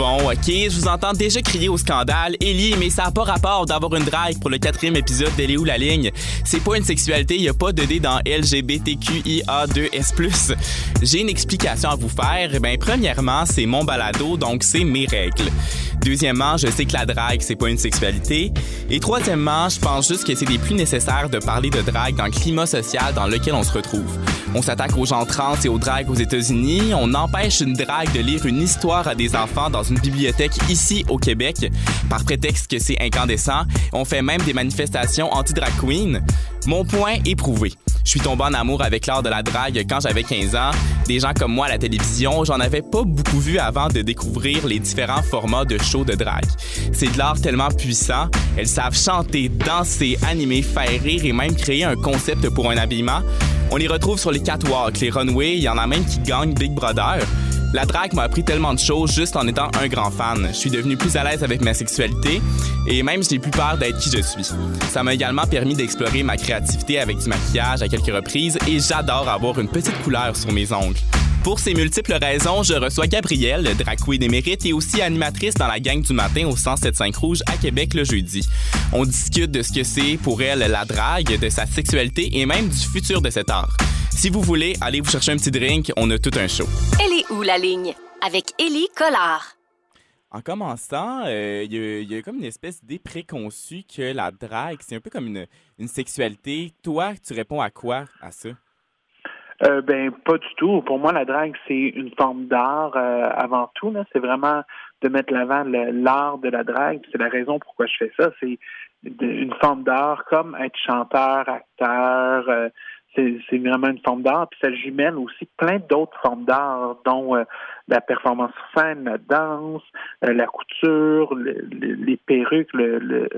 Bon, ok, je vous entends déjà crier au scandale. Ellie, mais ça n'a pas rapport d'avoir une drague pour le quatrième épisode d'Elle est où la ligne? C'est pas une sexualité, il a pas de D dans LGBTQIA2S+. J'ai une explication à vous faire. Ben, premièrement, c'est mon balado, donc c'est mes règles. Deuxièmement, je sais que la drague, c'est pas une sexualité. Et troisièmement, je pense juste que c'est des plus nécessaires de parler de drague dans le climat social dans lequel on se retrouve. On s'attaque aux gens trans et aux dragues aux États-Unis. On empêche une drague de lire une histoire à des enfants dans une bibliothèque ici au Québec par prétexte que c'est incandescent. On fait même des manifestations anti-drag queen. Mon point est prouvé. Je suis tombé en amour avec l'art de la drague quand j'avais 15 ans. Des gens comme moi à la télévision, j'en avais pas beaucoup vu avant de découvrir les différents formats de shows de drague. C'est de l'art tellement puissant. Elles savent chanter, danser, animer, faire rire et même créer un concept pour un habillement. On les retrouve sur les catwalks, les runways, il y en a même qui gagnent Big Brother. La drague m'a appris tellement de choses juste en étant un grand fan. Je suis devenu plus à l'aise avec ma sexualité et même je n'ai plus peur d'être qui je suis. Ça m'a également permis d'explorer ma créativité avec du maquillage à quelques reprises et j'adore avoir une petite couleur sur mes ongles. Pour ces multiples raisons, je reçois Gabrielle, drag queen émérite et aussi animatrice dans la gang du matin au 107.5 Rouge à Québec le jeudi. On discute de ce que c'est pour elle la drague, de sa sexualité et même du futur de cet art. Si vous voulez, allez vous chercher un petit drink, on a tout un show. Elle est où la ligne? Avec Élie Collard. En commençant, euh, il y, a comme une espèce d'idée préconçue que la drague, c'est un peu comme une, une sexualité. Toi, tu réponds à quoi à ça? Euh, ben pas du tout. Pour moi, la drague c'est une forme d'art euh, avant tout. C'est vraiment de mettre l'avant l'art de la drague. C'est la raison pourquoi je fais ça. C'est une forme d'art comme être chanteur, acteur. Euh, c'est vraiment une forme d'art. Puis ça jumelle aussi plein d'autres formes d'art, dont euh, la performance scène, la danse, la couture, les perruques, le,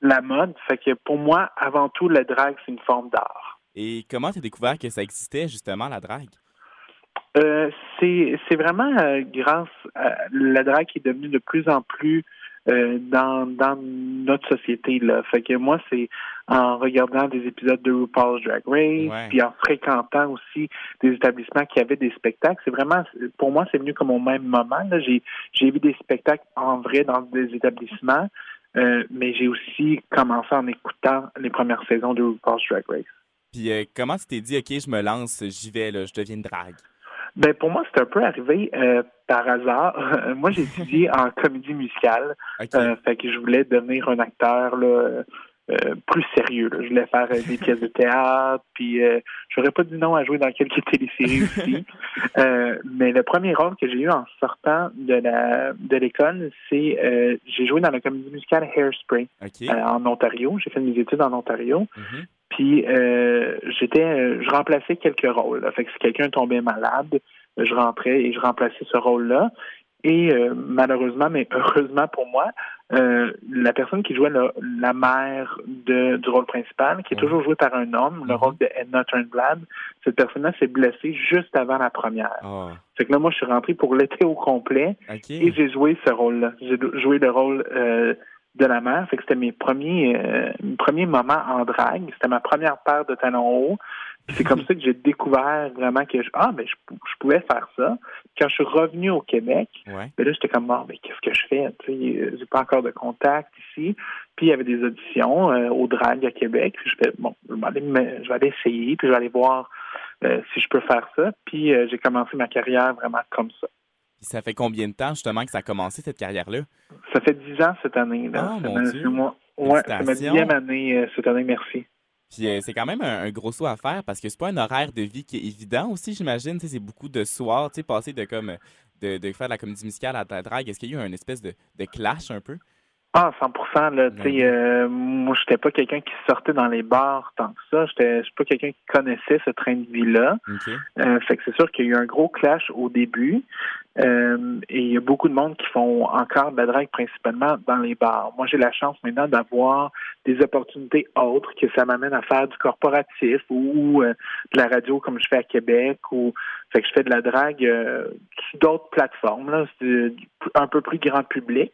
la mode. Fait que pour moi, avant tout, la drague c'est une forme d'art. Et comment tu as découvert que ça existait, justement, la drague? Euh, c'est vraiment euh, grâce à la drague qui est devenue de plus en plus euh, dans, dans notre société. Là. Fait que moi, c'est en regardant des épisodes de RuPaul's Drag Race, puis en fréquentant aussi des établissements qui avaient des spectacles. C'est vraiment, pour moi, c'est venu comme au même moment. J'ai, j'ai vu des spectacles en vrai dans des établissements, mais j'ai aussi commencé en écoutant les premières saisons de RuPaul's Drag Race. Puis euh, comment tu t'es dit, OK, je me lance, j'y vais, là, je deviens une drague? Ben pour moi, c'est un peu arrivé euh, par hasard. moi, j'ai étudié en comédie musicale. Euh, fait que je voulais devenir un acteur là, plus sérieux. Je voulais faire des pièces de théâtre, puis j'aurais pas dit non à jouer dans quelques téléséries aussi. mais le premier rôle que j'ai eu en sortant de la de l'école, c'est j'ai joué dans la comédie musicale Hairspray en Ontario. J'ai fait mes études en Ontario. Mm-hmm. Puis euh, j'étais, euh, je remplaçais quelques rôles. Fait que si quelqu'un tombait malade, je rentrais et je remplaçais ce rôle-là. Et euh, malheureusement, mais heureusement pour moi, la personne qui jouait la mère de, du rôle principal, qui est toujours jouée par un homme, le mhm. rôle de Edna Turnblad, cette personne-là s'est blessée juste avant la première. Oh. Fait que là, moi, je suis rentré pour l'été au complet et j'ai joué ce rôle-là. J'ai joué le rôle de la mer. Fait que c'était mes premiers, euh, mes premiers moments en drague. C'était ma première paire de talons hauts. C'est comme ça que j'ai découvert vraiment que je, ah ben je, pouvais faire ça. Quand je suis revenu au Québec, ben là j'étais comme bon, mais qu'est-ce que je fais? Tu j'ai pas encore de contact ici. Puis il y avait des auditions euh, au drag à Québec. Puis je fais bon, je vais aller, je vais aller essayer. Puis je vais aller voir euh, si je peux faire ça. Puis j'ai commencé ma carrière vraiment comme ça ça fait combien de temps justement que ça a commencé cette carrière-là? Ça fait dix ans cette année. Là. Ah, mon Dieu. Ouais, c'est ma dixième année euh, cette année, merci. Puis euh, c'est quand même un, gros saut à faire parce que c'est pas un horaire de vie qui est évident aussi, j'imagine. C'est beaucoup de soirs, tu sais, passer de comme de, de, faire de la comédie musicale à la drague. Est-ce qu'il y a eu un espèce de, de clash un peu? Ah, 100 là. Tu sais, euh, moi, j'étais pas quelqu'un qui sortait dans les bars tant que ça. J'étais pas quelqu'un qui connaissait ce train de vie-là. Euh, fait que c'est sûr qu'il y a eu un gros clash au début. Euh, et il y a beaucoup de monde qui font encore de la drague principalement dans les bars. Moi, j'ai la chance maintenant d'avoir des opportunités autres que ça m'amène à faire du corporatif ou, de la radio comme je fais à Québec ou fait que je fais de la drague sur d'autres plateformes là, un peu plus grand public.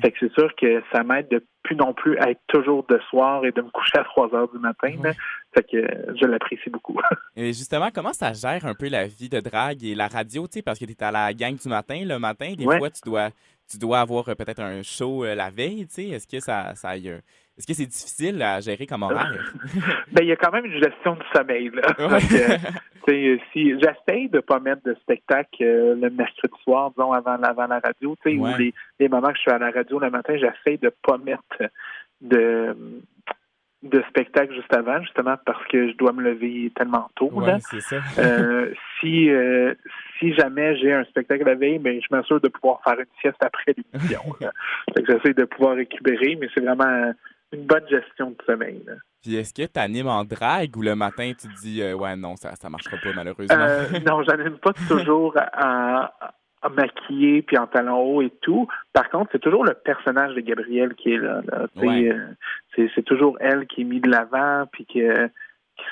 Fait que c'est sûr que ça m'aide de plus non plus à être toujours de soir et de me coucher à 3 heures du matin. Fait que je l'apprécie beaucoup. et justement, comment ça gère un peu la vie de drague et la radio, tu sais, parce que tu es à la gang du matin, le matin, des fois, tu dois, tu dois avoir euh, peut-être un show euh, la veille, tu sais. Est-ce que ça, ça est-ce que c'est difficile à gérer comme horaire? ben, il y a quand même une gestion du sommeil, là. si j'essaie de pas mettre de spectacle le mercredi soir, disons, avant, avant la radio, tu sais, ou les, les moments que je suis à la radio le matin, j'essaie de pas mettre de de spectacle juste avant, justement parce que je dois me lever tellement tôt. Euh, si euh, si jamais j'ai un spectacle la veille, mais ben, je m'assure de pouvoir faire une sieste après l'émission. J'essaie de pouvoir récupérer, mais c'est vraiment une bonne gestion de sommeil. Puis est-ce que tu animes en drague ou le matin tu te dis euh, ouais non ça ça marchera pas malheureusement? non, j'anime pas toujours en, maquillé puis en talons hauts et tout. Par contre, c'est toujours le personnage de Gabrielle qui est là. Euh, c'est toujours elle qui est mise de l'avant puis que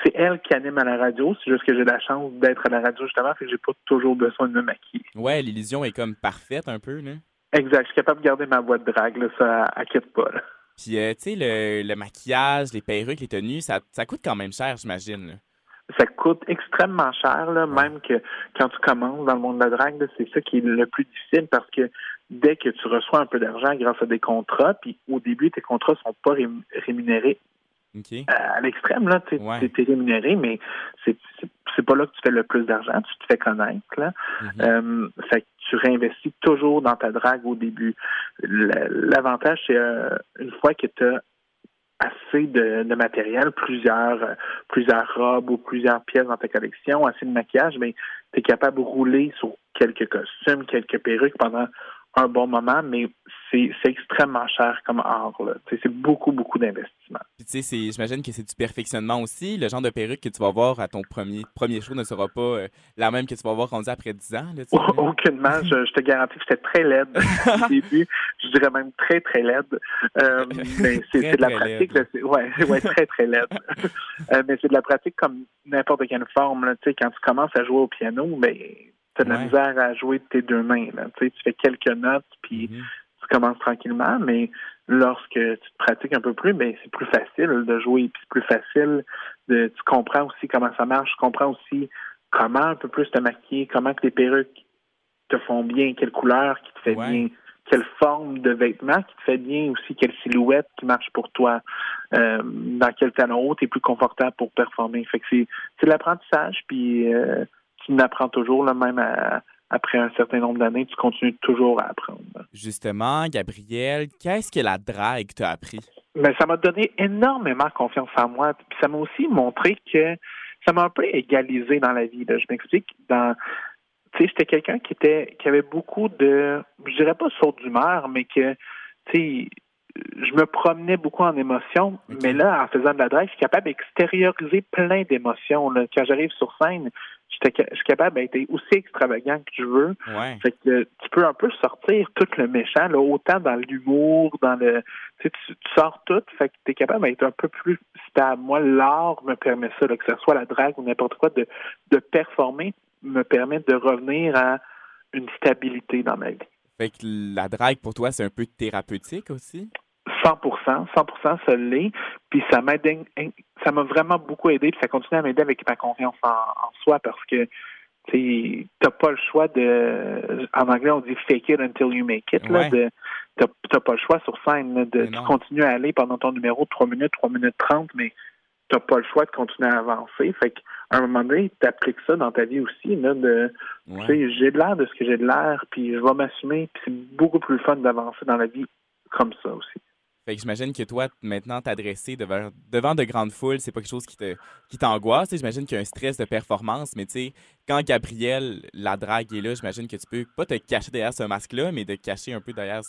c'est elle qui anime à la radio. C'est juste que j'ai la chance d'être à la radio justement, fait que j'ai pas toujours besoin de me maquiller. Ouais, l'illusion est comme parfaite un peu, là. Exact. Je suis capable de garder ma voix de drague, là, ça inquiète pas. Puis, euh, tu sais, le, le, maquillage, les perruques, les tenues, ça, ça coûte quand même cher, j'imagine ça coûte extrêmement cher, là, même que quand tu commences dans le monde de la drague, c'est ça qui est le plus difficile parce que dès que tu reçois un peu d'argent grâce à des contrats, puis au début, tes contrats sont pas rémunérés euh, à l'extrême, là, tu es, rémunéré, mais c'est pas là que tu fais le plus d'argent, tu te fais connaître. Là. Mm-hmm. Euh, fait que tu réinvestis toujours dans ta drague au début. L'avantage, c'est euh, une fois que tu as assez de, matériel, plusieurs, euh, plusieurs robes ou plusieurs pièces dans ta collection, assez de maquillage, mais tu capable de rouler sur quelques costumes, quelques perruques pendant un bon moment, mais c'est extrêmement cher comme art. C'est beaucoup, beaucoup d'investissement. tu sais, j'imagine que c'est du perfectionnement aussi. Le genre de perruque que tu vas voir à ton premier, premier show ne sera pas euh, la même que tu vas voir rendu après 10 ans. Là, Aucunement. Je, te garantis que j'étais très laide au début. Je dirais même très, très laide. Euh, mais c'est de la pratique. Oui, ouais, ouais, très, très laide. Euh, mais c'est de la pratique comme n'importe quelle forme. Là, quand tu commences à jouer au piano, mais ben, tu as de la misère à jouer de tes deux mains. Là. Tu fais quelques notes, puis mm-hmm. tu commences tranquillement, mais lorsque tu te pratiques un peu plus, ben c'est plus facile de jouer, puis c'est plus facile de tu comprends aussi comment ça marche, tu comprends aussi comment un peu plus te maquiller, comment que les perruques te font bien, quelle couleur qui te fait bien, quelle forme de vêtements qui te fait bien aussi, quelle silhouette qui marche pour toi, euh, dans quel talon haut tu es plus confortable pour performer. Fait que c'est, c'est l'apprentissage, puis euh, tu n'apprends toujours, là, même après un certain nombre d'années, tu continues toujours à apprendre. Justement, Gabriel, qu'est-ce que la drague t'a appris? Mais ben, ça m'a donné énormément confiance en moi. Puis ça m'a aussi montré que ça m'a un peu égalisé dans la vie. Je m'explique. Dans, tu sais, j'étais quelqu'un qui était, qui avait beaucoup de, je dirais pas saut d'humeur, mais que, tu sais, je me promenais beaucoup en émotions, mais là, en faisant de la drague, je suis capable d'extérioriser plein d'émotions. Quand j'arrive sur scène, je suis capable d'être aussi extravagant que tu veux. Fait que tu peux un peu sortir tout le méchant, là, autant dans l'humour, dans le. Tu, tu, sors tout, fait que tu es capable d'être un peu plus stable. Moi, l'art me permet ça, que ce soit la drague ou n'importe quoi, de, de performer me permet de revenir à une stabilité dans ma vie. Fait que la drague, pour toi, c'est un peu thérapeutique aussi? 100% 100 ça l'est. Puis ça m'aide, ça m'a vraiment beaucoup aidé, puis ça continue à m'aider avec ma confiance en, soi parce que tu n'as pas le choix de, en anglais on dit fake it until you make it, là, de, t'as, pas le choix sur scène, de, tu continues à aller pendant ton numéro de 3 minutes, 3 minutes 30, mais t'as pas le choix de continuer à avancer. Fait qu'à un moment donné, tu appliques ça dans ta vie aussi, là, de, j'ai de l'air de ce que j'ai de l'air, puis je vais m'assumer, puis c'est beaucoup plus fun d'avancer dans la vie comme ça aussi. Fait que j'imagine que toi, maintenant, t'adresser devant, devant de grandes foules, c'est pas quelque chose qui te qui t'angoisse. J'imagine qu'il y a un stress de performance, mais tu sais, quand Gabriel, la drague est là, j'imagine que tu peux pas te cacher derrière ce masque-là, mais de cacher un peu derrière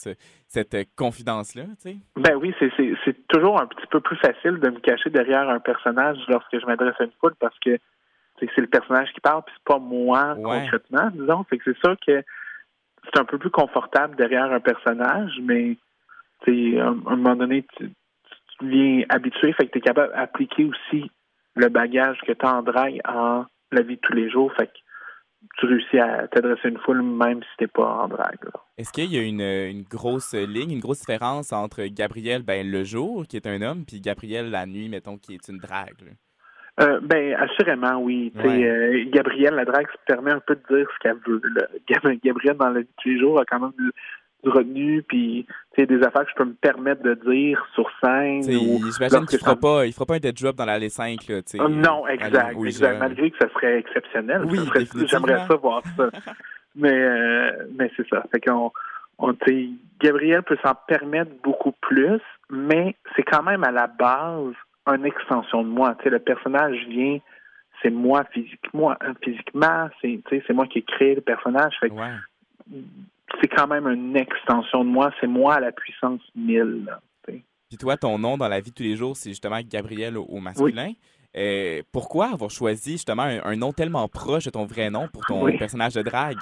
cette confidence-là, tu sais. Ben oui, c'est toujours un petit peu plus facile de me cacher derrière un personnage lorsque je m'adresse à une foule parce que c'est le personnage qui parle, puis c'est pas moi concrètement, disons. Fait que c'est sûr que c'est un peu plus confortable derrière un personnage, mais à un, moment donné, tu, tu deviens habitué, fait que tu es capable d'appliquer aussi le bagage que tu as en drague en la vie de tous les jours. Fait que tu réussis à t'adresser une foule même si t'es pas en drague. Est-ce qu'il y a une, une, grosse ligne, une grosse différence entre Gabriel ben, le jour, qui est un homme, puis Gabriel la nuit, mettons, qui est une drague? Euh, ben, assurément, oui. Euh, Gabrielle, la drague se permet un peu de dire ce qu'elle veut. Gabrielle, dans la vie de tous les jours, a quand même du, retenu, puis des affaires que je peux me permettre de dire sur scène. J'imagine qu'il ne fera, pas, il fera pas un dead drop dans la 5 Là, oh, non, exact. exact. Malgré que ça serait exceptionnel. Oui, J'aimerais ça voir ça. mais euh, mais c'est ça. Fait qu'on on, Gabriel peut s'en permettre beaucoup plus, mais c'est quand même à la base une extension de moi. le personnage vient, c'est moi physiquement, physiquement c'est moi qui ai créé le personnage. C'est quand même une extension de moi, c'est moi à la puissance 1000. Puis toi, ton nom dans la vie de tous les jours, c'est justement Gabriel au, masculin. Euh, pourquoi avoir choisi justement un, nom tellement proche de ton vrai nom pour ton personnage de drague?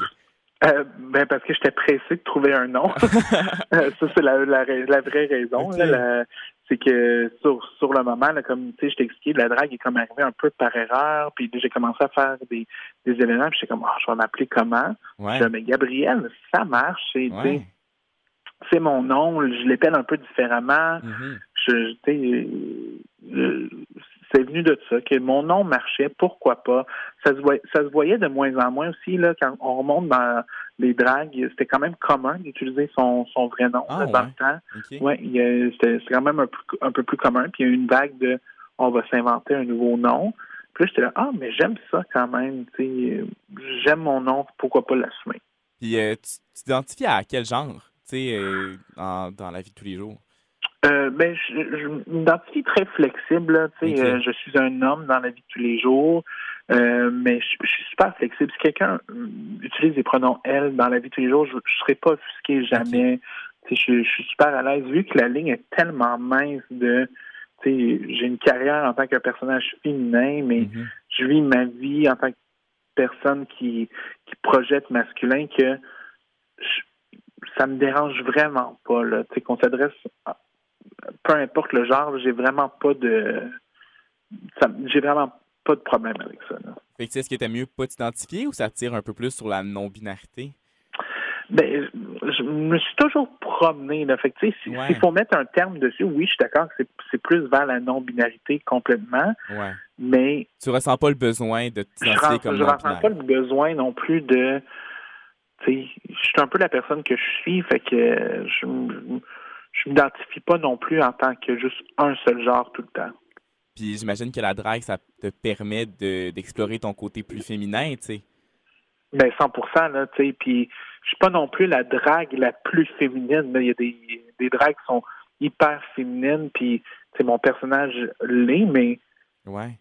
Euh, ben parce que j'étais pressé de trouver un nom. Euh, ça, c'est la, la, vraie raison. C'est que sur, sur le moment, là, comme tu sais, je t'ai expliqué, la drague est comme arrivée un peu par erreur, puis j'ai commencé à faire des, des événements, puis j'étais comme, oh, je vais m'appeler comment? Ouais. Je mais Gabriel, ça marche, c'est c'est mon nom, je l'appelle un peu différemment. Mm-hmm. je, euh, c'est venu de ça, que mon nom marchait, pourquoi pas? Ça se, voyait, ça se voyait de moins en moins aussi, là, quand on remonte dans les dragues, c'était quand même commun d'utiliser son, son vrai nom ah, dans le temps. Ouais, c'était quand même un, un, peu plus commun. Puis il y a eu une vague de on va s'inventer un nouveau nom. Puis là, j'étais là, ah, mais j'aime ça quand même. J'aime mon nom, pourquoi pas l'assumer? Puis euh, tu t'identifies à quel genre, tu sais, euh, dans la vie de tous les jours? Euh, ben, je, je m'identifie très flexible. Sais, euh, je suis un homme dans la vie de tous les jours, euh, mais je, suis super flexible. Si quelqu'un utilise les pronoms elle dans la vie de tous les jours, je, ne serai pas offusqué jamais. Sais, je, suis super à l'aise vu que la ligne est tellement mince de. J'ai une carrière en tant qu'un personnage féminin, mais mm-hmm. je vis ma vie en tant que personne qui qui projette masculin que ça me dérange vraiment pas là. Qu'on s'adresse peu importe le genre, j'ai vraiment pas de. J'ai vraiment pas de problème avec ça. Fait que est-ce que t'aimes mieux pas t'identifier ou ça tire un peu plus sur la non-binarité? Ben, je me suis toujours promené. Là. Fait que, s'il faut mettre un terme dessus, oui, je suis d'accord que c'est plus vers la non-binarité complètement. Ouais. Mais. Tu ressens pas le besoin de t'identifier comme. Je ressens pas le besoin non plus de. je suis un peu la personne que je suis, fait que je je m'identifie pas non plus en tant que juste un seul genre tout le temps. Puis j'imagine que la drague, ça te permet d'explorer ton côté plus féminin, tu sais. Ben 100 là, tu sais. Puis je suis pas non plus la drague la plus féminine. Il y a des, des dragues qui sont hyper féminines, puis mon personnage l'est, mais ouais.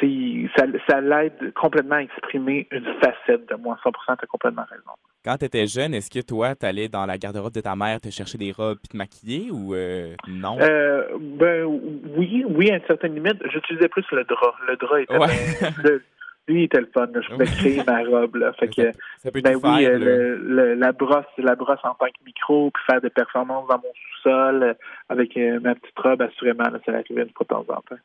Ça, ça l'aide complètement à exprimer une facette de moi. 100 tu as complètement raison. Quand tu étais jeune, est-ce que toi, tu allais dans la garde-robe de ta mère te chercher des robes et te maquiller ou euh, non? Euh, ben oui, oui, à une certaine limite. J'utilisais plus le drap. Le drap était le, lui était le fun. Je pouvais créer ma robe. Là. Fait que, ça, peut ben oui, le, la brosse, la brosse en tant que micro, puis faire des performances dans mon sous-sol euh, avec ma petite robe, assurément, là, ça arrivait une fois de temps en temps.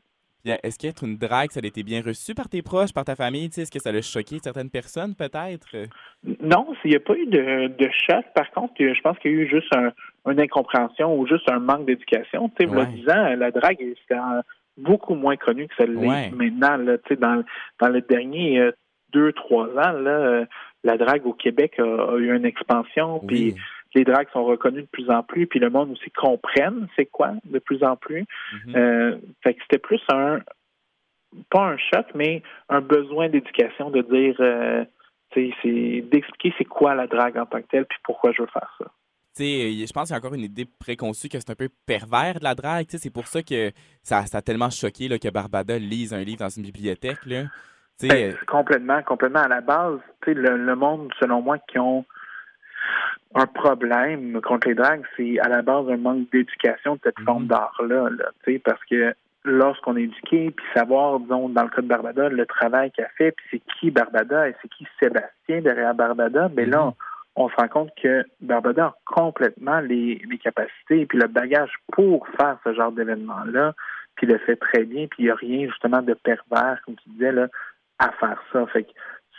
Est-ce qu'être une drague, ça a été bien reçu par tes proches, par ta famille? Est-ce que ça a choqué certaines personnes, peut-être? Non, il n'y a pas eu de, de choc. Par contre, je pense qu'il y a eu juste une incompréhension ou juste un manque d'éducation. Tu sais, ouais. disant, la drague, c'était beaucoup moins connu que ça l'est maintenant. Là, dans, dans les derniers euh, deux, trois ans, là, la drague au Québec a, eu une expansion. Puis les dragues sont reconnues de plus en plus, puis le monde aussi comprenne c'est quoi de plus en plus. Mm-hmm. Euh, fait que c'était plus un pas un choc, mais un besoin d'éducation de dire euh, c'est d'expliquer c'est quoi la drague en tant que telle, puis pourquoi je veux faire ça. je pense qu'il y a encore une idée préconçue que c'est un peu pervers de la drague. C'est pour ça que ça, ça a tellement choqué là, que Barbada lise un livre dans une bibliothèque. Là. Ben, complètement, complètement. À la base, le, le monde, selon moi, qui ont un problème contre les dragues, c'est à la base un manque d'éducation de cette forme mhm. d'art-là, parce que lorsqu'on est éduqué, puis savoir, disons, dans le cas de Barbada, le travail qu'elle fait, puis c'est qui Barbada et c'est qui Sébastien derrière Barbada, ben là, mhm. on, se rend compte que Barbada a complètement les, les capacités et puis le bagage pour faire ce genre d'événement-là, puis le fait très bien, puis il n'y a rien justement de pervers, comme tu disais, là, à faire ça. Fait que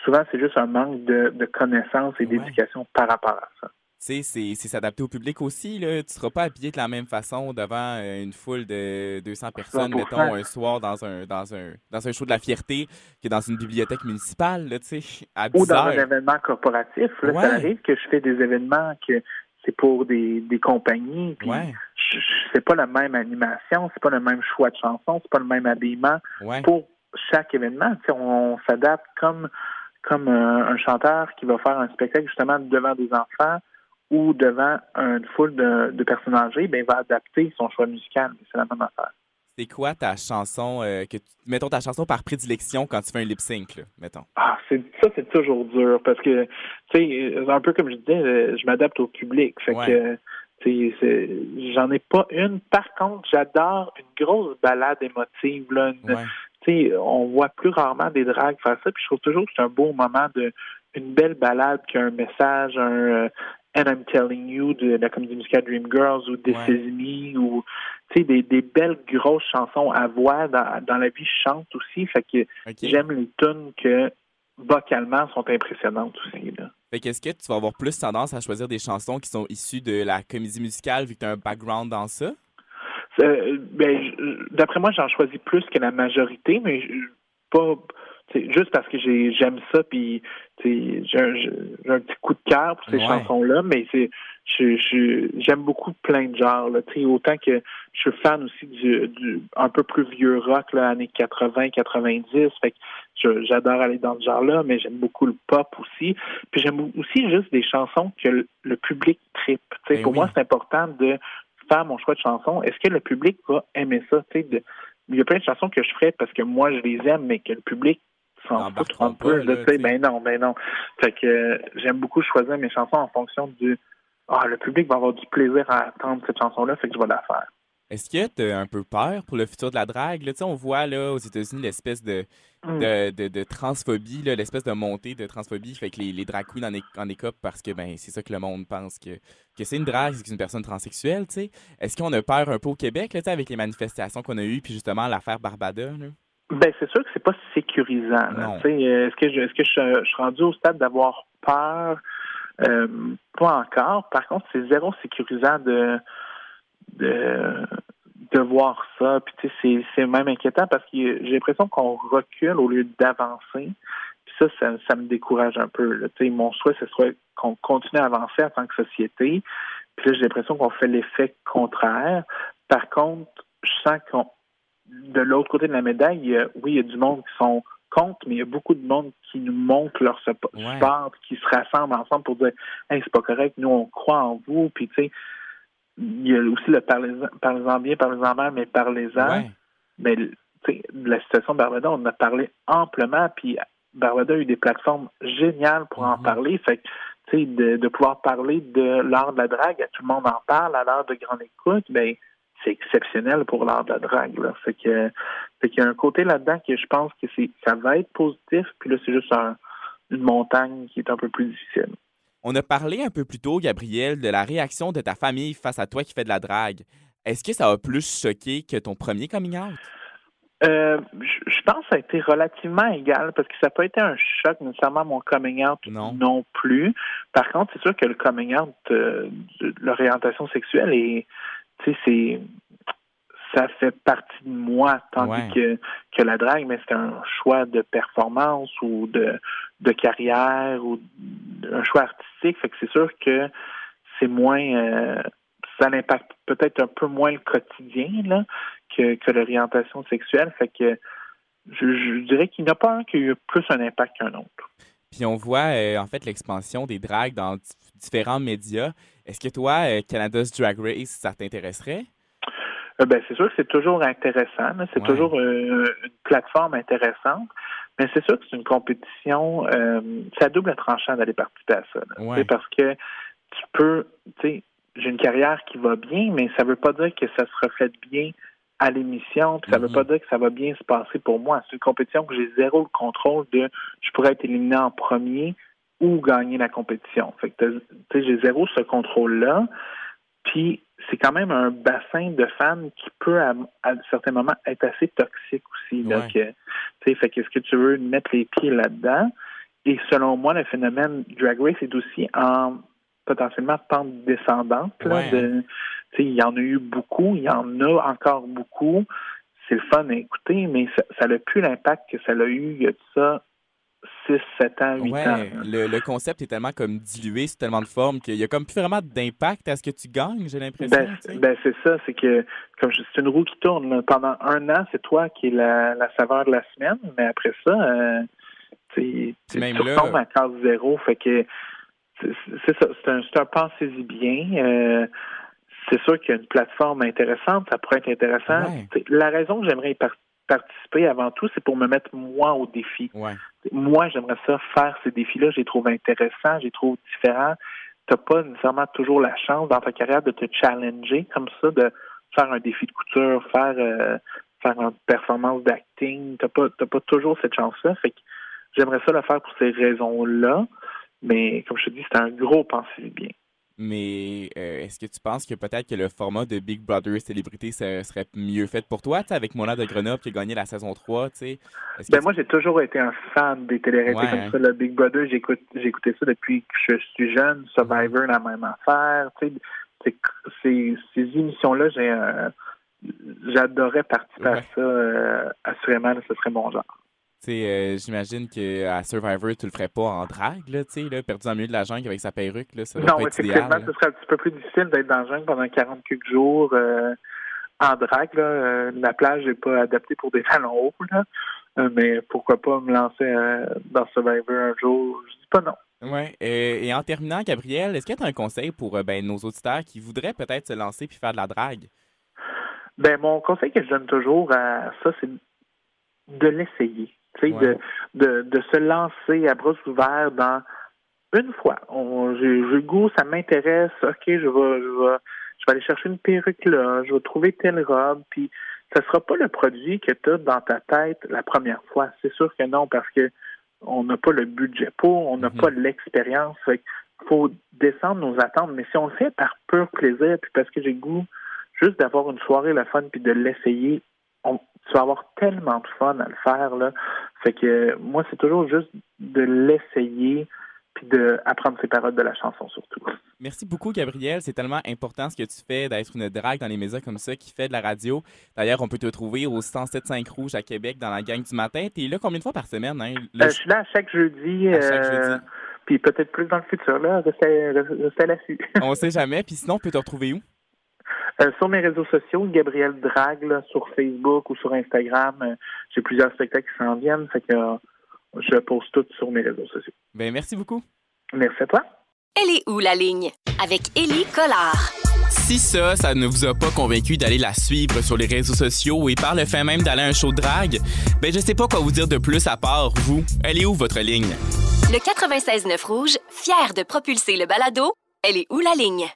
souvent, c'est juste un manque de, connaissances et d'éducation par rapport à ça. sais, c'est s'adapter au public aussi. Là. Tu seras pas habillé de la même façon devant euh, une foule de 200 personnes, mettons, un soir dans un, dans, un, dans un show de la fierté que dans une bibliothèque municipale, là, à Ou dans un événement corporatif. Là, Ça arrive que je fais des événements que c'est pour des, des compagnies. Puis c'est pas la même animation, c'est pas le même choix de chanson, c'est pas le même habillement. Pour chaque événement, on, s'adapte comme comme un, chanteur qui va faire un spectacle justement devant des enfants ou devant une foule de, de personnes âgées, ben, il va adapter son choix musical. C'est la même affaire. C'est quoi ta chanson, euh, que mettons ta chanson par prédilection quand tu fais un lip sync, mettons? Ah, ça, c'est toujours dur parce que, tu sais, un peu comme je disais, euh, je m'adapte au public. Fait que, tu sais, j'en ai pas une. Par contre, j'adore une grosse balade émotive, là. Sais, on voit plus rarement des dragues faire ça, puis je trouve toujours que c'est un beau moment de une belle balade qui a un message, un, euh, And I'm Telling You de la comédie musicale Dreamgirls ou This Is Me ou des, des belles grosses chansons à voix dans, dans la vie je chante aussi fait que j'aime les tunes que vocalement sont impressionnantes aussi là. Fait qu'est-ce que tu vas avoir plus tendance à choisir des chansons qui sont issues de la comédie musicale vu que tu as un background dans ça? Euh, ben, d'après moi, j'en choisis plus que la majorité, mais pas juste parce que j'aime ça puis j'ai un, un, petit coup de cœur pour ces chansons-là, mais c'est j'aime beaucoup plein de genres. Là, autant que je suis fan aussi du, du un peu plus vieux rock, là, années 80, 90. Fait que j'adore aller dans ce genre-là, mais j'aime beaucoup le pop aussi. Puis j'aime aussi juste des chansons que le, public tripe. Ben pour moi, c'est important de faire mon choix de chansons. Est-ce que le public va aimer ça? De, il y a plein de chansons que je ferais parce que moi, je les aime, mais que le public s'en fout un peu. ben non, ben non. Fait que euh, j'aime beaucoup choisir mes chansons en fonction du Ah, le public va avoir du plaisir à entendre cette chanson-là, fait que je vais la faire. Est-ce que tu as un peu peur pour le futur de la drague? Là, on voit là, aux États-Unis l'espèce de, mm. de, de, transphobie, l'espèce de montée de transphobie. Fait que les, les drag queens en, en écopent parce que ben, c'est ça que le monde pense que, que c'est une drague, c'est une personne transsexuelle. Est-ce qu'on a peur un peu au Québec là, avec les manifestations qu'on a eues, puis justement l'affaire Barbada? Là? Ben c'est sûr que c'est pas sécurisant. Euh, est-ce que je est-ce que je, suis rendu au stade d'avoir peur? Euh, pas encore. Par contre, c'est zéro sécurisant de de de voir ça. Puis c'est c'est même inquiétant parce que j'ai l'impression qu'on recule au lieu d'avancer. Puis ça, ça, me décourage un peu. Là. Mon souhait, ce serait qu'on continue à avancer en tant que société. Puis là, j'ai l'impression qu'on fait l'effet contraire. Par contre, je sens qu'on de l'autre côté de la médaille, oui, il y a du monde qui sont contre, mais il y a beaucoup de monde qui nous montre leur support, qui se rassemblent ensemble pour dire Hey, c'est pas correct, nous on croit en vous, puis tu sais, il y a aussi le parlez-en bien, parlez-en mal, mais parlez-en. Mais de la situation de Barbada, on en a parlé amplement, puis Barbada a eu des plateformes géniales pour en mm-hmm. parler. Fait que de, de pouvoir parler de l'art de la drague, tout le monde en parle, à l'art de grande écoute, ben c'est exceptionnel pour l'art de la drague. Là. Fait que, qu'il y a un côté là-dedans que je pense que c'est ça va être positif, puis là, c'est juste une montagne qui est un peu plus difficile. On a parlé un peu plus tôt, Gabriel, de la réaction de ta famille face à toi qui fais de la drague. Est-ce que ça a plus choqué que ton premier coming out? Euh, je pense que ça a été relativement égal parce que ça n'a pas été un choc nécessairement mon coming out non, plus. Par contre, c'est sûr que le coming out de l'orientation sexuelle est tu sais, c'est ça fait partie de moi, tandis que, que la drague, mais c'est un choix de performance ou de, de carrière ou un choix artistique. Fait que c'est sûr que c'est moins euh, ça impacte peut-être un peu moins le quotidien là, que, que l'orientation sexuelle. Fait que je, dirais qu'il n'y en a pas un qui a eu plus un impact qu'un autre. Puis on voit euh, en fait l'expansion des dragues dans différents médias. Est-ce que toi, euh, Canada's Drag Race, ça t'intéresserait? Euh, ben, c'est sûr que c'est toujours intéressant. C'est toujours euh, une plateforme intéressante. Mais c'est sûr que c'est une compétition. c'est à double tranchant d'aller participer à ça. Parce que tu peux, tu sais, j'ai une carrière qui va bien, mais ça ne veut pas dire que ça se reflète bien à l'émission, puis ça ne veut mm-hmm. pas dire que ça va bien se passer pour moi. C'est une compétition que j'ai zéro le contrôle de je pourrais être éliminé en premier, ou gagner la compétition. Fait que j'ai zéro ce contrôle-là. Puis c'est quand même un bassin de fans qui peut à, certains moments être assez toxique aussi. Donc, fait qu'est-ce que tu veux mettre les pieds là-dedans? Et selon moi, le phénomène Drag Race est aussi en potentiellement pente descendante. il y en a eu beaucoup, il y en a encore beaucoup. C'est le fun à écouter, mais ça n'a plus l'impact que ça a eu il y a ça 6, 7 ans, 8 ans. Le, le, concept est tellement comme dilué, c'est tellement de forme qu'il y a comme plus vraiment d'impact à ce que tu gagnes, j'ai l'impression. Ben, ben c'est ça, c'est que comme c'est une roue qui tourne. Pendant un an, c'est toi qui es la, la, saveur de la semaine, mais après ça, euh, tu, retombes à case zéro. Fait que c'est ça, c'est un, un pensez-y bien. Euh, c'est sûr qu'il y a une plateforme intéressante, ça pourrait être intéressant. La raison que j'aimerais y participer avant tout, c'est pour me mettre moi au défi. Moi, j'aimerais ça faire ces défis-là. Je les trouve intéressants, je les trouve différents. Tu n'as pas nécessairement toujours la chance dans ta carrière de te challenger comme ça, de faire un défi de couture, faire euh, faire une performance d'acting. Tu n'as pas, pas toujours cette chance-là. Fait que j'aimerais ça le faire pour ces raisons-là. Mais comme je te dis, c'est un gros pensée bien. Mais euh, est-ce que tu penses que peut-être que le format de Big Brother Célébrité serait mieux fait pour toi, avec Mona de Grenoble qui a gagné la saison 3, tu Ben moi, j'ai toujours été un fan des télé-réalités comme ça. Le Big Brother, j'écoute, écouté ça depuis que je suis jeune. Survivor, la même affaire. Tu sais, ces, ces émissions-là, j'ai j'adorais participer à ça. Euh, assurément, ce serait mon genre. Euh, j'imagine qu'à Survivor, tu le ferais pas en drague, là, sais, perdu dans le milieu de la jungle avec sa perruque, là, ça Non, effectivement, ce serait un petit peu plus difficile d'être dans la jungle pendant 40 quelques jours euh, en drague, là. Euh, la plage n'est pas adaptée pour des talons hauts, là. mais pourquoi pas me lancer dans Survivor un jour? Je dis pas non. Oui. Et, en terminant, Gabriel, est-ce que tu as un conseil pour ben, nos auditeurs qui voudraient peut-être se lancer puis faire de la drague? Ben, mon conseil que je donne toujours à ça, c'est de l'essayer de, de, de se lancer à bras ouverts dans une fois. J'ai le goût, ça m'intéresse, ok, je vais, je vais, je vais aller chercher une perruque là, je vais trouver telle robe, puis ça sera pas le produit que tu as dans ta tête la première fois. C'est sûr que non, parce que on n'a pas le budget pour, on n'a mm-hmm. pas l'expérience. Il faut descendre nos attentes. Mais si on le fait par pur plaisir, puis parce que j'ai goût juste d'avoir une soirée la fun, puis de l'essayer, tu vas avoir tellement de fun à le faire. Là. Fait que moi, c'est toujours juste de l'essayer puis d'apprendre ses paroles de la chanson surtout. Merci beaucoup, Gabriel. C'est tellement important ce que tu fais d'être une drague dans les médias comme ça qui fait de la radio. D'ailleurs, on peut te trouver au 107.5 Rouge à Québec dans la gang du matin. Tu es là combien de fois par semaine? Hein? Euh, je suis là à chaque jeudi. À chaque euh, jeudi. Puis peut-être plus dans le futur. Là. Restez, restez là-dessus. on sait jamais. Puis sinon, on peut te retrouver où? Euh, sur mes réseaux sociaux, Gabriel Drague, sur Facebook ou sur Instagram, euh, j'ai plusieurs spectacles qui s'en viennent, fait que euh, je poste tout sur mes réseaux sociaux. Ben merci beaucoup. Merci à toi. Elle est où la ligne? Avec Élie Collard. Si ça, ça ne vous a pas convaincu d'aller la suivre sur les réseaux sociaux et par le fait même d'aller à un show de drague, ben je sais pas quoi vous dire de plus à part vous. Elle est où votre ligne? Le 96.9 Rouge, fier de propulser le balado, elle est où la ligne?